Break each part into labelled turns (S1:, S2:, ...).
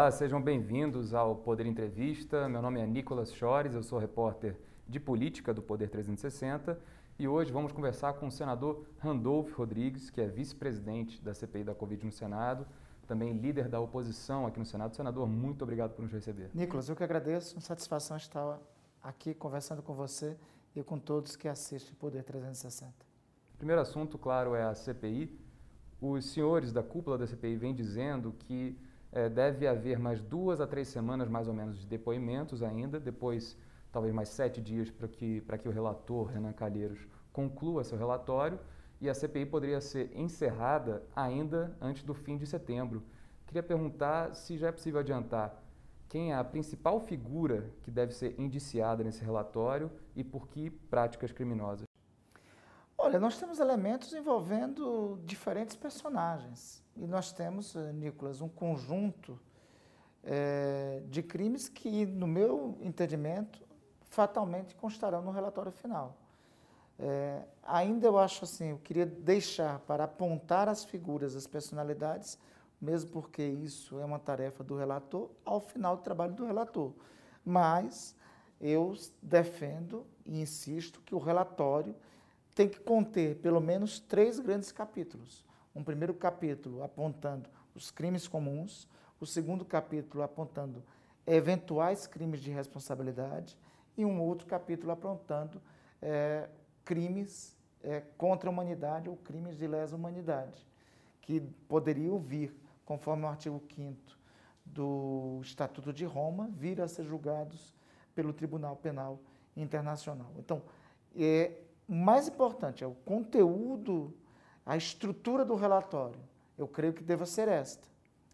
S1: Olá, sejam bem-vindos ao Poder Entrevista. Meu nome é Nicolas Chores, eu sou repórter de política do Poder 360 e hoje vamos conversar com o senador Randolph Rodrigues, que é vice-presidente da CPI da Covid no Senado, também líder da oposição aqui no Senado. Senador, muito obrigado por nos receber.
S2: Nicolas, eu que agradeço, uma satisfação estar aqui conversando com você e com todos que assistem Poder 360.
S1: O primeiro assunto, claro, é a CPI. Os senhores da cúpula da CPI vêm dizendo que é, deve haver mais duas a três semanas, mais ou menos, de depoimentos ainda, depois talvez mais sete dias para que, que o relator, Renan Calheiros, conclua seu relatório e a CPI poderia ser encerrada ainda antes do fim de setembro. Queria perguntar se já é possível adiantar quem é a principal figura que deve ser indiciada nesse relatório e por que práticas criminosas.
S2: Olha, nós temos elementos envolvendo diferentes personagens. E nós temos, eh, Nicolas, um conjunto é, de crimes que, no meu entendimento, fatalmente constarão no relatório final. É, ainda eu acho assim, eu queria deixar para apontar as figuras, as personalidades, mesmo porque isso é uma tarefa do relator, ao final do trabalho do relator. Mas eu defendo e insisto que o relatório tem que conter pelo menos três grandes capítulos. Um primeiro capítulo apontando os crimes comuns, o segundo capítulo apontando eventuais crimes de responsabilidade e um outro capítulo apontando é, crimes é, contra a humanidade ou crimes de lesa humanidade, que poderiam vir, conforme o artigo 5 do Estatuto de Roma, vir a ser julgados pelo Tribunal Penal Internacional. Então, é, mais importante é o conteúdo, a estrutura do relatório. Eu creio que deva ser esta.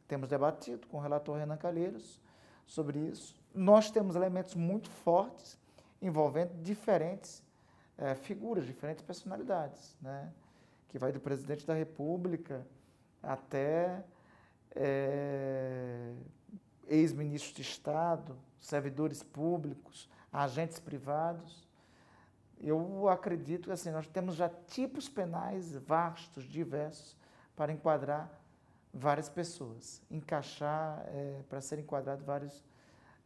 S2: Temos debatido com o relator Renan Calheiros sobre isso. Nós temos elementos muito fortes envolvendo diferentes é, figuras, diferentes personalidades, né? que vai do presidente da República até é, ex-ministros de Estado, servidores públicos, agentes privados eu acredito que assim, nós temos já tipos penais vastos, diversos, para enquadrar várias pessoas, encaixar é, para ser enquadrado vários,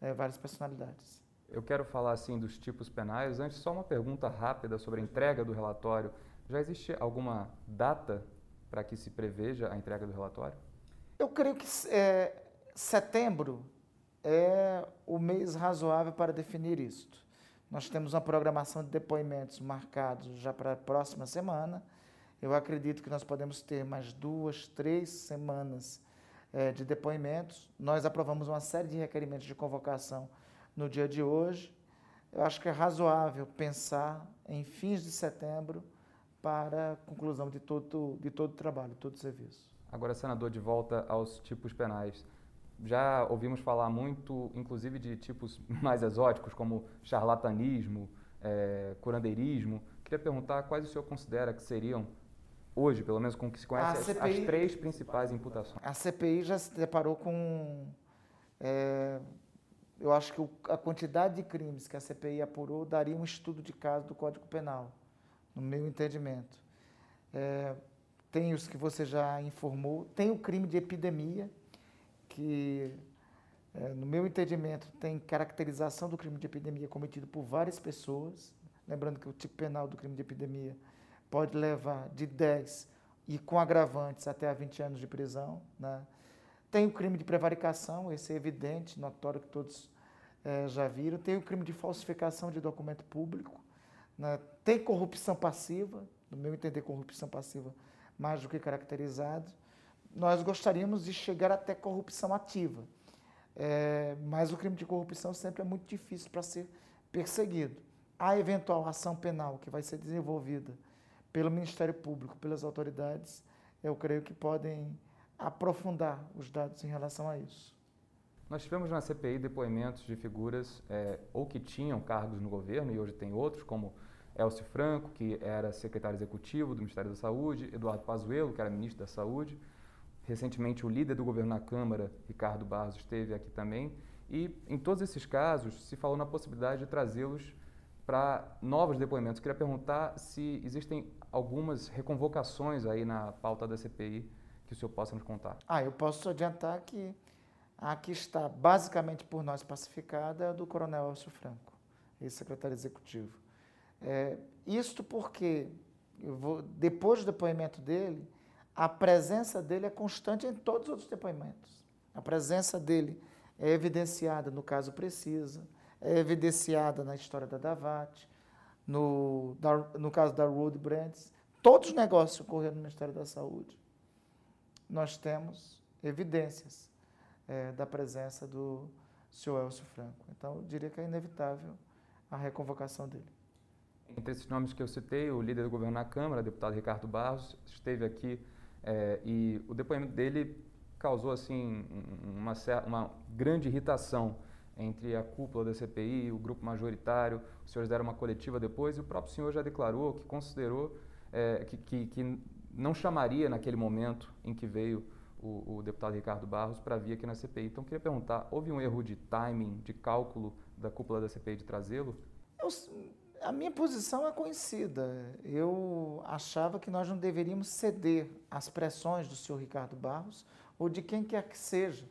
S2: é, várias personalidades.
S1: Eu quero falar assim dos tipos penais. Antes, só uma pergunta rápida sobre a entrega do relatório. Já existe alguma data para que se preveja a entrega do relatório?
S2: Eu creio que é, setembro é o mês razoável para definir isto. Nós temos uma programação de depoimentos marcados já para a próxima semana. Eu acredito que nós podemos ter mais duas, três semanas é, de depoimentos. Nós aprovamos uma série de requerimentos de convocação no dia de hoje. Eu acho que é razoável pensar em fins de setembro para a conclusão de todo, de todo o trabalho, todo o serviço.
S1: Agora, senador, de volta aos tipos penais já ouvimos falar muito, inclusive, de tipos mais exóticos, como charlatanismo, é, curandeirismo. Queria perguntar quais o senhor considera que seriam, hoje, pelo menos com o que se conhece, CPI, as, três principais imputações.
S2: A CPI já se deparou com. É, eu acho que a quantidade de crimes que a CPI apurou daria um estudo de caso do Código Penal, no meu entendimento. É, tem os que você já informou, tem o crime de epidemia, que, é, no meu entendimento, tem caracterização do crime de epidemia cometido por várias pessoas. Lembrando que o tipo penal do crime de epidemia pode levar de 10 e com agravantes até a 20 anos de prisão. Né? Tem o crime de prevaricação, esse é evidente, notório que todos é, já viram. Tem o crime de falsificação de documento público. Né? Tem corrupção passiva, no meu entender, corrupção passiva mais do que caracterizado nós gostaríamos de chegar até corrupção ativa. É, mas o crime de corrupção sempre é muito difícil para ser perseguido. A eventual ação penal que vai ser desenvolvida pelo Ministério Público, pelas autoridades, eu creio que podem aprofundar os dados em relação a isso.
S1: Nós tivemos na CPI depoimentos de figuras é, ou que tinham cargos no governo e hoje tem outros, como Elcio Franco, que era secretário executivo do Ministério da Saúde, Eduardo Pazuello, que era ministro da Saúde, Recentemente, o líder do governo na Câmara, Ricardo Barros, esteve aqui também. E, em todos esses casos, se falou na possibilidade de trazê-los para novos depoimentos. Queria perguntar se existem algumas reconvocações aí na pauta da CPI que o senhor possa nos contar.
S2: Ah, eu posso adiantar que a que está basicamente por nós pacificada é do Coronel Elcio Franco, ex-secretário executivo. É, isto porque, vou, depois do depoimento dele, a presença dele é constante em todos os depoimentos. A presença dele é evidenciada no caso Precisa, é evidenciada na história da Davat, no, da, no caso da Road Brands, todos os negócios ocorreram no Ministério da Saúde, nós temos evidências é, da presença do senhor Elcio Franco. Então, eu diria que é inevitável a reconvocação dele.
S1: Entre esses nomes que eu citei, o líder do governo na Câmara, deputado Ricardo Barros, esteve aqui é, e o depoimento dele causou assim uma, uma grande irritação entre a cúpula da CPI, o grupo majoritário. Os senhores deram uma coletiva depois e o próprio senhor já declarou que considerou é, que, que, que, não chamaria naquele momento em que veio o, o deputado Ricardo Barros para vir aqui na CPI. Então, queria perguntar: houve um erro de timing, de cálculo da cúpula da CPI de trazê-lo?
S2: A minha posição é conhecida. Eu achava que nós não deveríamos ceder às pressões do senhor Ricardo Barros ou de quem quer que seja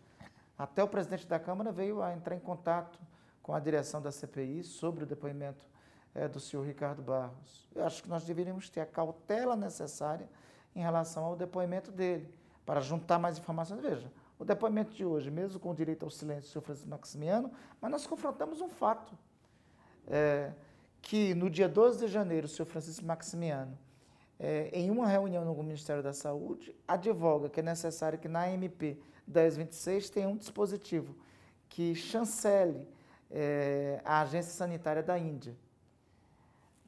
S2: até o presidente da Câmara veio a entrar em contato com a direção da CPI sobre o depoimento é, do senhor Ricardo Barros. Eu acho que nós deveríamos ter a cautela necessária em relação ao depoimento dele, para juntar mais informações. Veja, o depoimento de hoje, mesmo com o direito ao silêncio do senhor Francisco Maximiano, mas nós confrontamos um fato. É, que no dia 12 de janeiro, o senhor Francisco Maximiano, é, em uma reunião no Ministério da Saúde, advoga que é necessário que na MP 1026 tem um dispositivo que chancele é, a Agência Sanitária da Índia.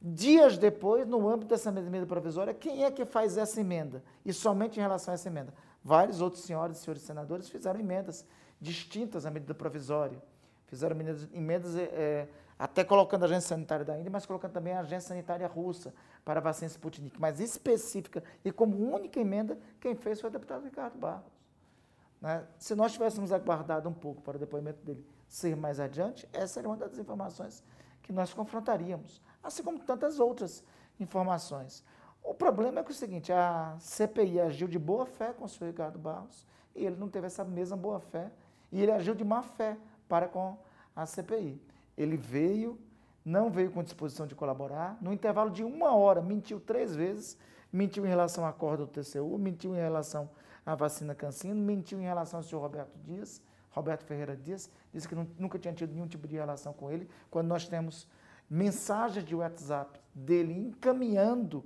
S2: Dias depois, no âmbito dessa medida provisória, quem é que faz essa emenda? E somente em relação a essa emenda. Vários outros senhores e senhores senadores fizeram emendas distintas à medida provisória. Fizeram emendas, emendas é, até colocando a Agência Sanitária da Índia, mas colocando também a Agência Sanitária Russa para a vacina Sputnik. Mas específica e como única emenda, quem fez foi o deputado Ricardo Barros. Né? Se nós tivéssemos aguardado um pouco para o depoimento dele ser mais adiante, essa era uma das informações que nós confrontaríamos, assim como tantas outras informações. O problema é que é o seguinte, a CPI agiu de boa fé com o senhor Ricardo Barros e ele não teve essa mesma boa fé e ele agiu de má fé para com a CPI. Ele veio, não veio com disposição de colaborar, no intervalo de uma hora mentiu três vezes, mentiu em relação à corda do TCU, mentiu em relação a vacina Cancino, mentiu em relação ao senhor Roberto Dias, Roberto Ferreira Dias, disse que nunca tinha tido nenhum tipo de relação com ele, quando nós temos mensagens de WhatsApp dele encaminhando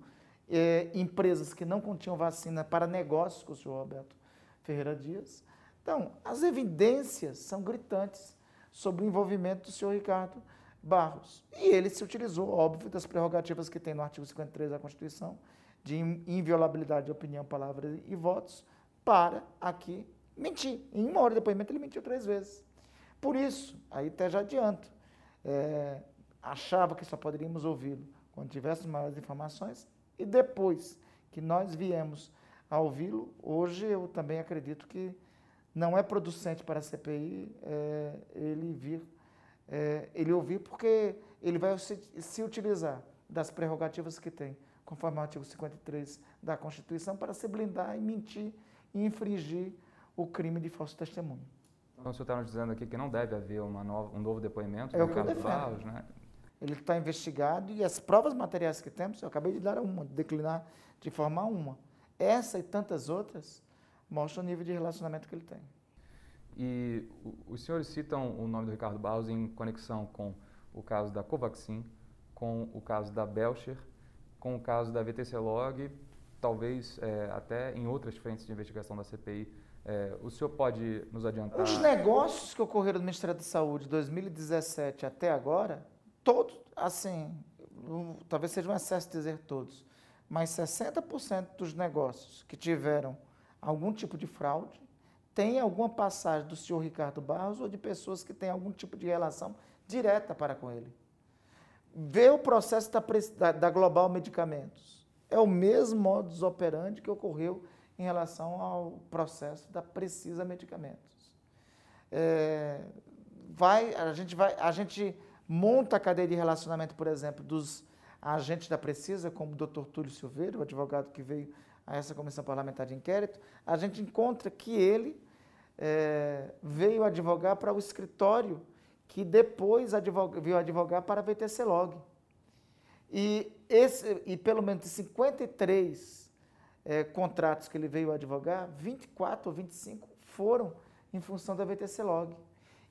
S2: é, empresas que não continham vacina para negócios com o senhor Roberto Ferreira Dias. Então, as evidências são gritantes sobre o envolvimento do senhor Ricardo Barros. E ele se utilizou, óbvio, das prerrogativas que tem no artigo 53 da Constituição, de inviolabilidade de opinião, palavra e votos, para aqui mentir. Em uma hora de depoimento ele mentiu três vezes. Por isso, aí até já adianto, é, achava que só poderíamos ouvi-lo quando tivéssemos maiores informações e depois que nós viemos a ouvi-lo, hoje eu também acredito que não é producente para a CPI é, ele vir, é, ele ouvir, porque ele vai se, se utilizar das prerrogativas que tem, conforme o artigo 53 da Constituição, para se blindar e mentir infringir o crime de falso testemunho.
S1: Então, o senhor está nos dizendo aqui que não deve haver nova, um novo depoimento
S2: é do Ricardo Barros, né? Ele está investigado e as provas materiais que temos, eu acabei de dar uma, de declinar, de formar uma. Essa e tantas outras mostram o nível de relacionamento que ele tem.
S1: E os senhores citam o nome do Ricardo Barros em conexão com o caso da Covaxin, com o caso da Belcher, com o caso da VTC Log talvez é, até em outras frentes de investigação da CPI. É, o senhor pode nos adiantar?
S2: Os negócios que ocorreram no Ministério da Saúde de 2017 até agora, todos, assim, talvez seja um excesso dizer todos, mas 60% dos negócios que tiveram algum tipo de fraude tem alguma passagem do senhor Ricardo Barros ou de pessoas que têm algum tipo de relação direta para com ele. Vê o processo da, da Global Medicamentos é o mesmo modus operandi que ocorreu em relação ao processo da Precisa Medicamentos. É, vai, a, gente vai, a gente monta a cadeia de relacionamento, por exemplo, dos agentes da Precisa, como o Dr. Túlio Silveira, o advogado que veio a essa comissão parlamentar de inquérito, a gente encontra que ele é, veio advogar para o escritório que depois veio advogar para a VTC Log. E, esse, e pelo menos 53 é, contratos que ele veio advogar, 24 ou 25 foram em função da VTC Log.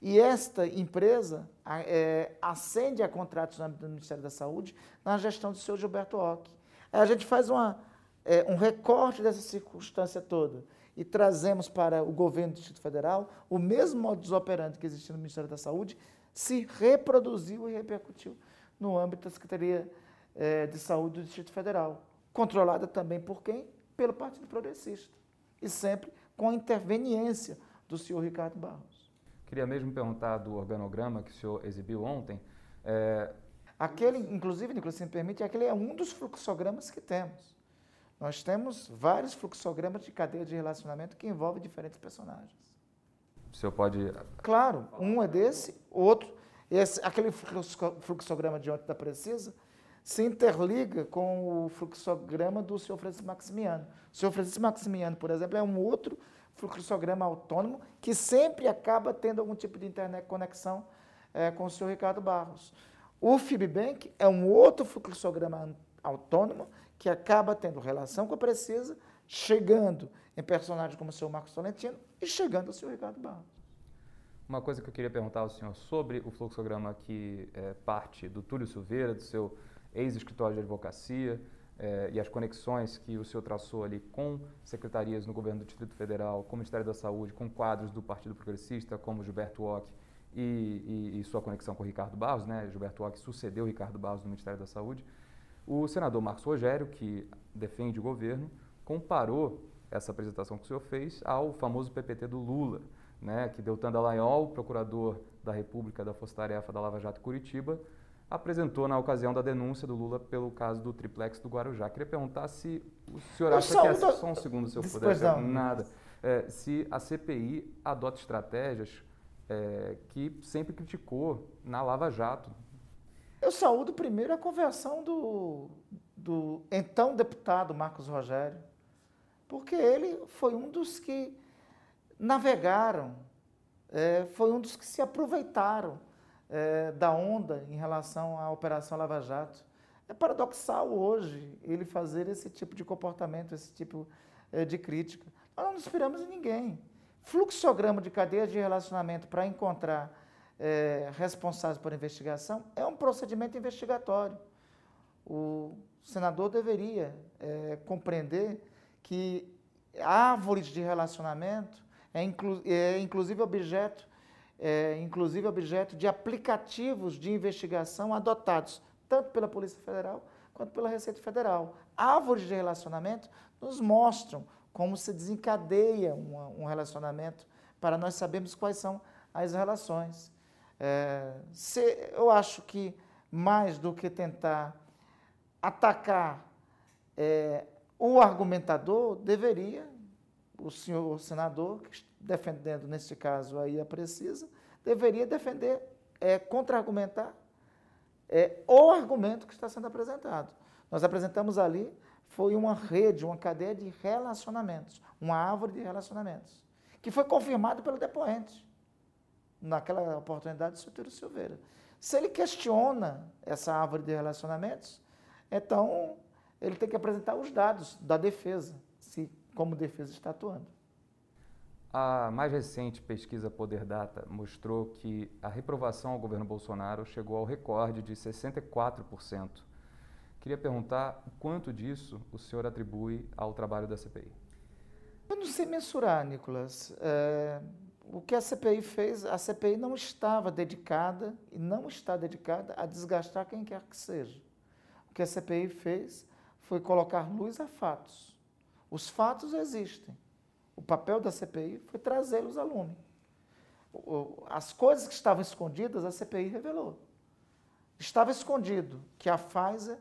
S2: E esta empresa é, acende a contratos no âmbito do Ministério da Saúde na gestão do senhor Gilberto Ock. Aí a gente faz uma, é, um recorte dessa circunstância toda e trazemos para o governo do Distrito Federal o mesmo modus operandi que existia no Ministério da Saúde, se reproduziu e repercutiu no âmbito da Secretaria é, de Saúde do Distrito Federal, controlada também por quem? Pelo Partido Progressista, e sempre com a interveniência do senhor Ricardo Barros.
S1: Queria mesmo perguntar do organograma que o senhor exibiu ontem. É...
S2: Aquele, inclusive, Nicolas, se me permite, aquele é um dos fluxogramas que temos. Nós temos vários fluxogramas de cadeia de relacionamento que envolvem diferentes personagens.
S1: O senhor pode.
S2: Claro, um é desse, outro. Esse, aquele fluxograma de ontem da Precisa se interliga com o fluxograma do senhor Francisco Maximiano. O senhor Francisco Maximiano, por exemplo, é um outro fluxograma autônomo que sempre acaba tendo algum tipo de internet conexão é, com o senhor Ricardo Barros. O FibBank é um outro fluxograma autônomo que acaba tendo relação com a Precisa, chegando em personagens como o senhor Marcos Tolentino e chegando ao senhor Ricardo Barros.
S1: Uma coisa que eu queria perguntar ao senhor sobre o fluxograma que é parte do Túlio Silveira, do seu ex-escritório de advocacia, é, e as conexões que o senhor traçou ali com secretarias no governo do Distrito Federal, com o Ministério da Saúde, com quadros do Partido Progressista, como Gilberto Ock e, e, e, sua conexão com o Ricardo Barros, né? Gilberto Ock sucedeu Ricardo Barros no Ministério da Saúde. O senador Marcos Rogério, que defende o governo, comparou essa apresentação que o senhor fez ao famoso PPT do Lula, né, que Deltan Dallagnol, procurador da República da Força Tarefa da Lava Jato Curitiba, apresentou na ocasião da denúncia do Lula pelo caso do triplex do Guarujá. Queria perguntar se o senhor
S2: Eu
S1: acha que essa,
S2: saúdo-
S1: só um segundo se eu puder,
S2: não.
S1: nada, É, se a CPI adota estratégias é, que sempre criticou na Lava Jato.
S2: Eu saúdo primeiro a conversão do, do então deputado Marcos Rogério, porque ele foi um dos que navegaram, é, foi um dos que se aproveitaram é, da onda em relação à Operação Lava Jato. É paradoxal hoje ele fazer esse tipo de comportamento, esse tipo é, de crítica. Nós não inspiramos em ninguém. Fluxograma de cadeia de relacionamento para encontrar é, responsáveis por investigação é um procedimento investigatório. O senador deveria é, compreender que árvores de relacionamento é, inclu é inclusive objeto é, inclusive objeto de aplicativos de investigação adotados tanto pela Polícia Federal quanto pela Receita Federal. Árvores de relacionamento nos mostram como se desencadeia um, um relacionamento para nós sabermos quais são as relações. É, se, eu acho que mais do que tentar atacar é, o argumentador, deveria, o senhor senador, defendendo neste caso aí a precisa, deveria defender, é, contra-argumentar é, o argumento que está sendo apresentado. Nós apresentamos ali, foi uma rede, uma cadeia de relacionamentos, uma árvore de relacionamentos, que foi confirmado pelo depoente, naquela oportunidade, Sotero Silveira. Se ele questiona essa árvore de relacionamentos, então ele tem que apresentar os dados da defesa, se como defesa está atuando.
S1: A mais recente pesquisa Poder Data mostrou que a reprovação ao governo Bolsonaro chegou ao recorde de 64%. Queria perguntar quanto disso o senhor atribui ao trabalho da CPI.
S2: Eu não sei mensurar, Nicolas. É, o que a CPI fez, a CPI não estava dedicada e não está dedicada a desgastar quem quer que seja. O que a CPI fez foi colocar luz a fatos. Os fatos existem. O papel da CPI foi trazê-los a lume. As coisas que estavam escondidas, a CPI revelou. Estava escondido que a Pfizer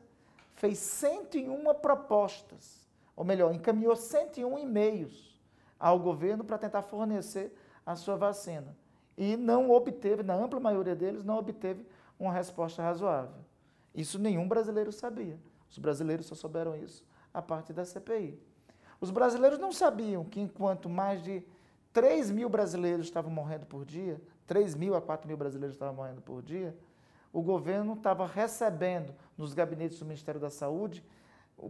S2: fez 101 propostas, ou melhor, encaminhou 101 e-mails ao governo para tentar fornecer a sua vacina. E não obteve, na ampla maioria deles, não obteve uma resposta razoável. Isso nenhum brasileiro sabia. Os brasileiros só souberam isso a partir da CPI. Os brasileiros não sabiam que, enquanto mais de 3 mil brasileiros estavam morrendo por dia, 3 mil a 4 mil brasileiros estavam morrendo por dia, o governo estava recebendo nos gabinetes do Ministério da Saúde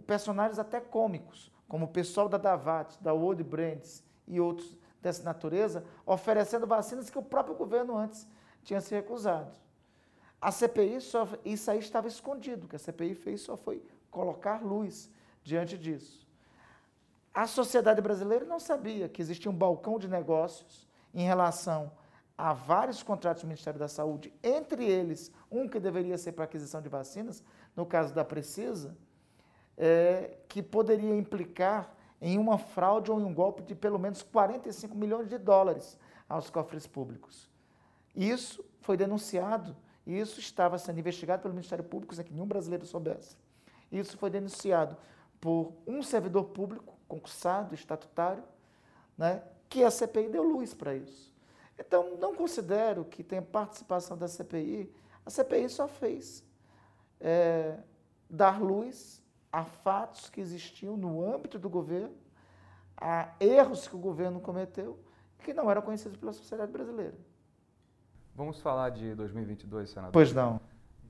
S2: personagens até cômicos, como o pessoal da Davat, da World Brands e outros dessa natureza, oferecendo vacinas que o próprio governo antes tinha se recusado. A CPI, só, isso aí estava escondido, o que a CPI fez só foi colocar luz diante disso. A sociedade brasileira não sabia que existia um balcão de negócios em relação a vários contratos do Ministério da Saúde, entre eles um que deveria ser para aquisição de vacinas, no caso da Precisa, é, que poderia implicar em uma fraude ou em um golpe de pelo menos 45 milhões de dólares aos cofres públicos. Isso foi denunciado e isso estava sendo investigado pelo Ministério Público, sem que nenhum brasileiro soubesse. Isso foi denunciado por um servidor público, concursado, estatutário, né, que a CPI deu luz para isso. Então, não considero que tenha participação da CPI. A CPI só fez é, dar luz a fatos que existiam no âmbito do governo, a erros que o governo cometeu, que não eram conhecidos pela sociedade brasileira.
S1: Vamos falar de 2022, senador?
S2: Pois não.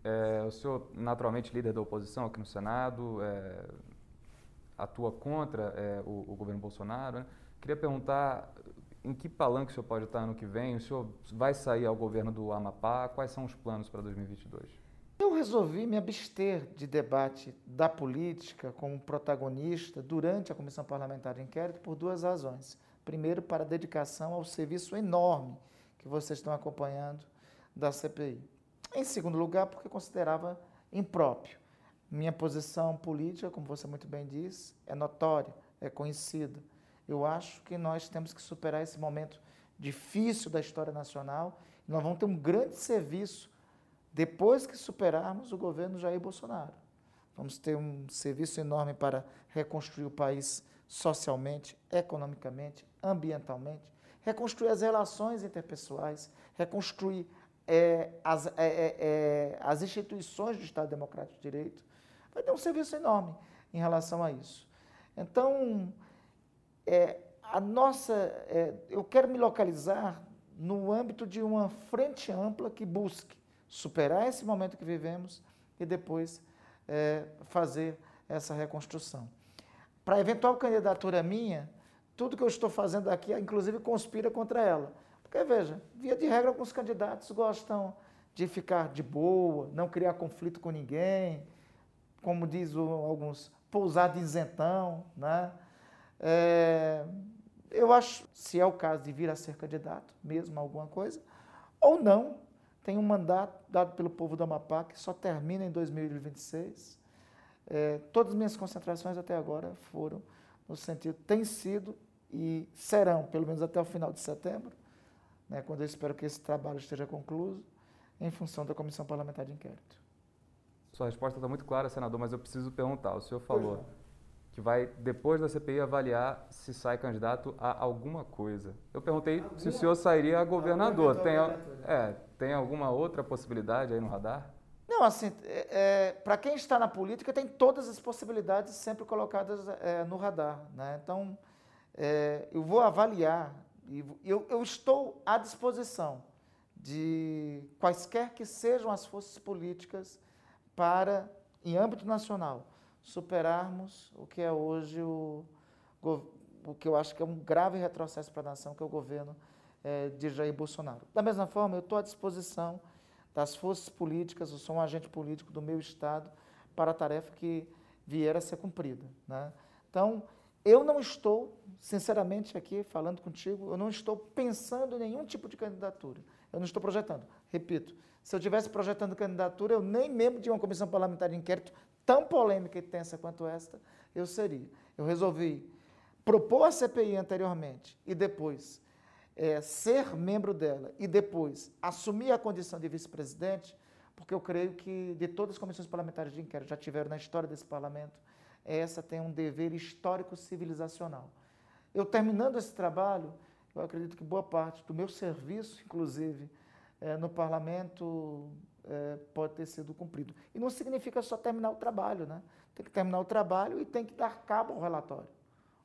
S1: É, o senhor, naturalmente, líder da oposição aqui no Senado, é, atua contra é, o, o, governo Bolsonaro. Né? Queria perguntar em que palanque o senhor pode estar no que vem? O senhor vai sair ao governo do Amapá? Quais são os planos para 2022?
S2: Eu resolvi me abster de debate da política como protagonista durante a Comissão Parlamentar de Inquérito por duas razões. Primeiro, para dedicação ao serviço enorme que vocês estão acompanhando da CPI. Em segundo lugar, porque considerava impróprio. Minha posição política, como você muito bem disse, é notória, é conhecida. Eu acho que nós temos que superar esse momento difícil da história nacional. Nós vamos ter um grande serviço depois que superarmos o governo Jair Bolsonaro. Vamos ter um serviço enorme para reconstruir o país socialmente, economicamente, ambientalmente, reconstruir as relações interpessoais, reconstruir é, as, é, é, é, as instituições do Estado Democrático de Direito. Vai ter um serviço enorme em relação a isso. Então, é, a nossa, é, eu quero me localizar no âmbito de uma frente ampla que busque superar esse momento que vivemos e depois fazer essa reconstrução. Para eventual candidatura minha, tudo que eu estou fazendo aqui, inclusive, conspira contra ela. Porque, veja, via de regra, alguns candidatos gostam de ficar de boa, não criar conflito com ninguém, como diz alguns, pousar de isentão, né? É, eu acho, se é o caso de vir a ser candidato, mesmo alguma coisa, ou não, tem um mandato dado pelo povo do Amapá que só termina em 2026. É, todas as minhas concentrações até agora foram no sentido, tem sido e serão, pelo menos até o final de setembro, né, quando eu espero que esse trabalho esteja concluído, em função da Comissão Parlamentar de Inquérito.
S1: Sua resposta está muito clara, senador, mas eu preciso perguntar. O senhor falou que vai, depois da CPI, avaliar se sai candidato a alguma coisa. Eu perguntei alguma? se o senhor sairia a governador. Tem, é, tem alguma outra possibilidade aí no radar?
S2: Não, assim, é, é, para quem está na política, tem todas as possibilidades sempre colocadas é, no radar. Né? Então, é, eu vou avaliar, e eu, eu estou à disposição de quaisquer que sejam as forças políticas para, em âmbito nacional, superarmos o que é hoje o, o que eu acho que é um grave retrocesso para a nação, que é o governo é, de Jair Bolsonaro. Da mesma forma, eu estou à disposição das forças políticas, eu sou um agente político do meu Estado para a tarefa que vier a ser cumprida. Né? Então, eu não estou, sinceramente, aqui falando contigo, eu não estou pensando em nenhum tipo de candidatura. Eu não estou projetando. Repito, se eu estivesse projetando candidatura, eu nem membro de uma comissão parlamentar de inquérito tão polêmica e tensa quanto esta, eu seria. Eu resolvi propor a CPI anteriormente e depois é, ser membro dela e depois assumir a condição de vice-presidente, porque eu creio que de todas as comissões parlamentares de inquérito já tiveram na história desse parlamento, essa tem um dever histórico civilizacional. Eu terminando esse trabalho, eu acredito que boa parte do meu serviço, inclusive, é, no parlamento, é, pode ter sido cumprido. E não significa só terminar o trabalho, né? Tem que terminar o trabalho e tem que dar cabo ao relatório.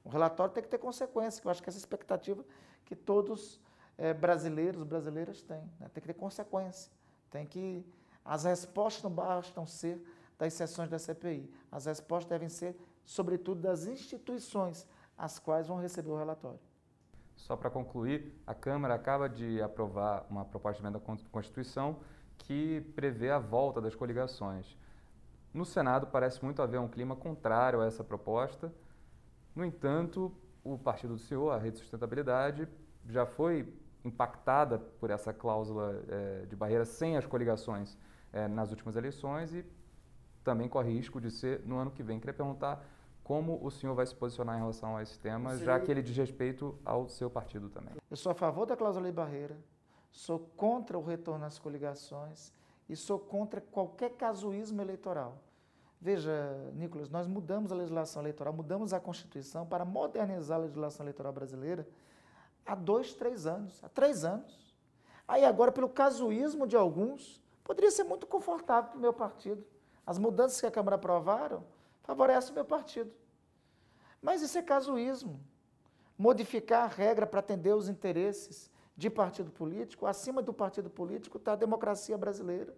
S2: O relatório tem que ter consequência, que eu acho que essa expectativa que todos é, brasileiros, brasileiras têm. Né? Tem que ter consequência. Tem que. As respostas não bastam ser das sessões da CPI. As respostas devem ser, sobretudo, das instituições as quais vão receber o relatório.
S1: Só para concluir, a Câmara acaba de aprovar uma proposta de emenda à Constituição que prevê a volta das coligações. No Senado parece muito haver um clima contrário a essa proposta. No entanto, o partido do senhor, a Rede de Sustentabilidade, já foi impactada por essa cláusula é, de barreira sem as coligações é, nas últimas eleições e também corre risco de ser no ano que vem. Queria perguntar como o senhor vai se posicionar em relação a esse tema, Sim. já que ele diz respeito ao seu partido também.
S2: Eu sou a favor da cláusula de barreira, sou contra o retorno às coligações e sou contra qualquer casuísmo eleitoral. Veja, Nicolas, nós mudamos a legislação eleitoral, mudamos a Constituição para modernizar a legislação eleitoral brasileira há dois, três anos, há três anos. Aí agora, pelo casuísmo de alguns, poderia ser muito confortável para o meu partido. As mudanças que a Câmara aprovaram favorece o meu partido. Mas isso é casuísmo. Modificar a regra para atender os interesses de partido político, acima do partido político está a democracia brasileira,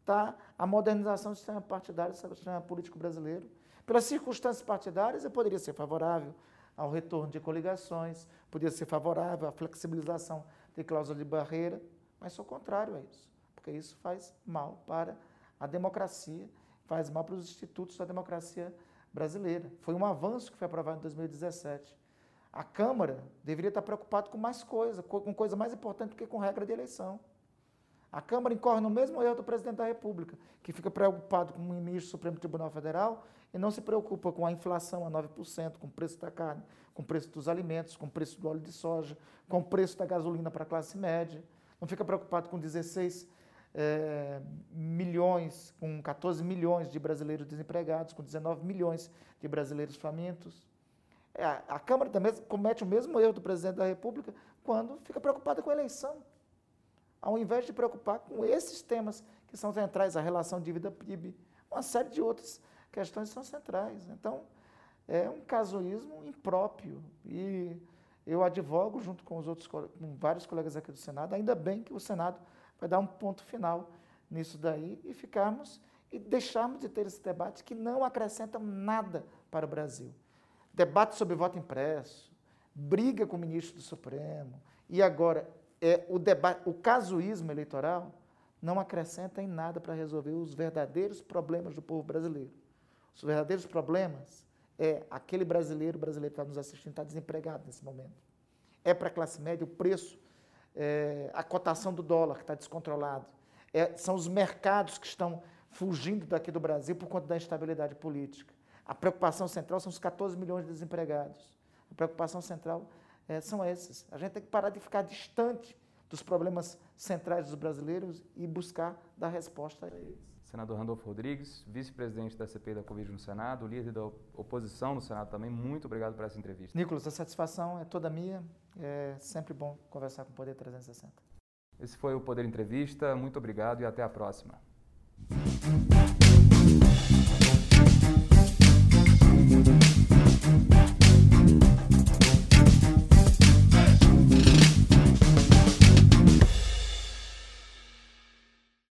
S2: está a modernização do sistema partidário, do sistema político brasileiro. Pelas circunstâncias partidárias, eu poderia ser favorável ao retorno de coligações, poderia ser favorável à flexibilização de cláusula de barreira, mas sou contrário a isso, porque isso faz mal para a democracia faz mal para os institutos da democracia brasileira. Foi um avanço que foi aprovado em 2017. A Câmara deveria estar preocupada com mais coisa, com coisa mais importante do que com regra de eleição. A Câmara incorre no mesmo erro do presidente da República, que fica preocupado com o ministro do Supremo Tribunal Federal e não se preocupa com a inflação a 9%, com o preço da carne, com o preço dos alimentos, com o preço do óleo de soja, com o preço da gasolina para a classe média. Não fica preocupado com 16 é, milhões, com 14 milhões de brasileiros desempregados, com 19 milhões de brasileiros famintos. É, a Câmara também comete o mesmo erro do presidente da República quando fica preocupada com a eleição. Ao invés de preocupar com esses temas que são centrais, a relação dívida-PIB, uma série de outras questões são centrais. Então, é um casuísmo impróprio e eu advogo junto com os outros com vários colegas aqui do Senado, ainda bem que o Senado vai dar um ponto final nisso daí e ficarmos e deixarmos de ter esse debate que não acrescenta nada para o Brasil. Debate sobre voto impresso, briga com o ministro do Supremo e agora é o o casuísmo eleitoral não acrescenta em nada para resolver os verdadeiros problemas do povo brasileiro. Os verdadeiros problemas é aquele brasileiro, brasileiro que está nos assistindo, está desempregado nesse momento. É para a classe média o preço é, a cotação do dólar, que está descontrolado. É, são os mercados que estão fugindo daqui do Brasil por conta da instabilidade política. A preocupação central são os 14 milhões de desempregados. A preocupação central é, são esses. A gente tem que parar de ficar distante dos problemas centrais dos brasileiros e buscar dar resposta a eles.
S1: Senador Randolfo Rodrigues, vice-presidente da CPI da Covid no Senado, líder da oposição no Senado também, muito obrigado por essa entrevista.
S2: Nicolas, a satisfação é toda minha. É sempre bom conversar com o Poder 360.
S1: Esse foi o Poder Entrevista. Muito obrigado e até a próxima.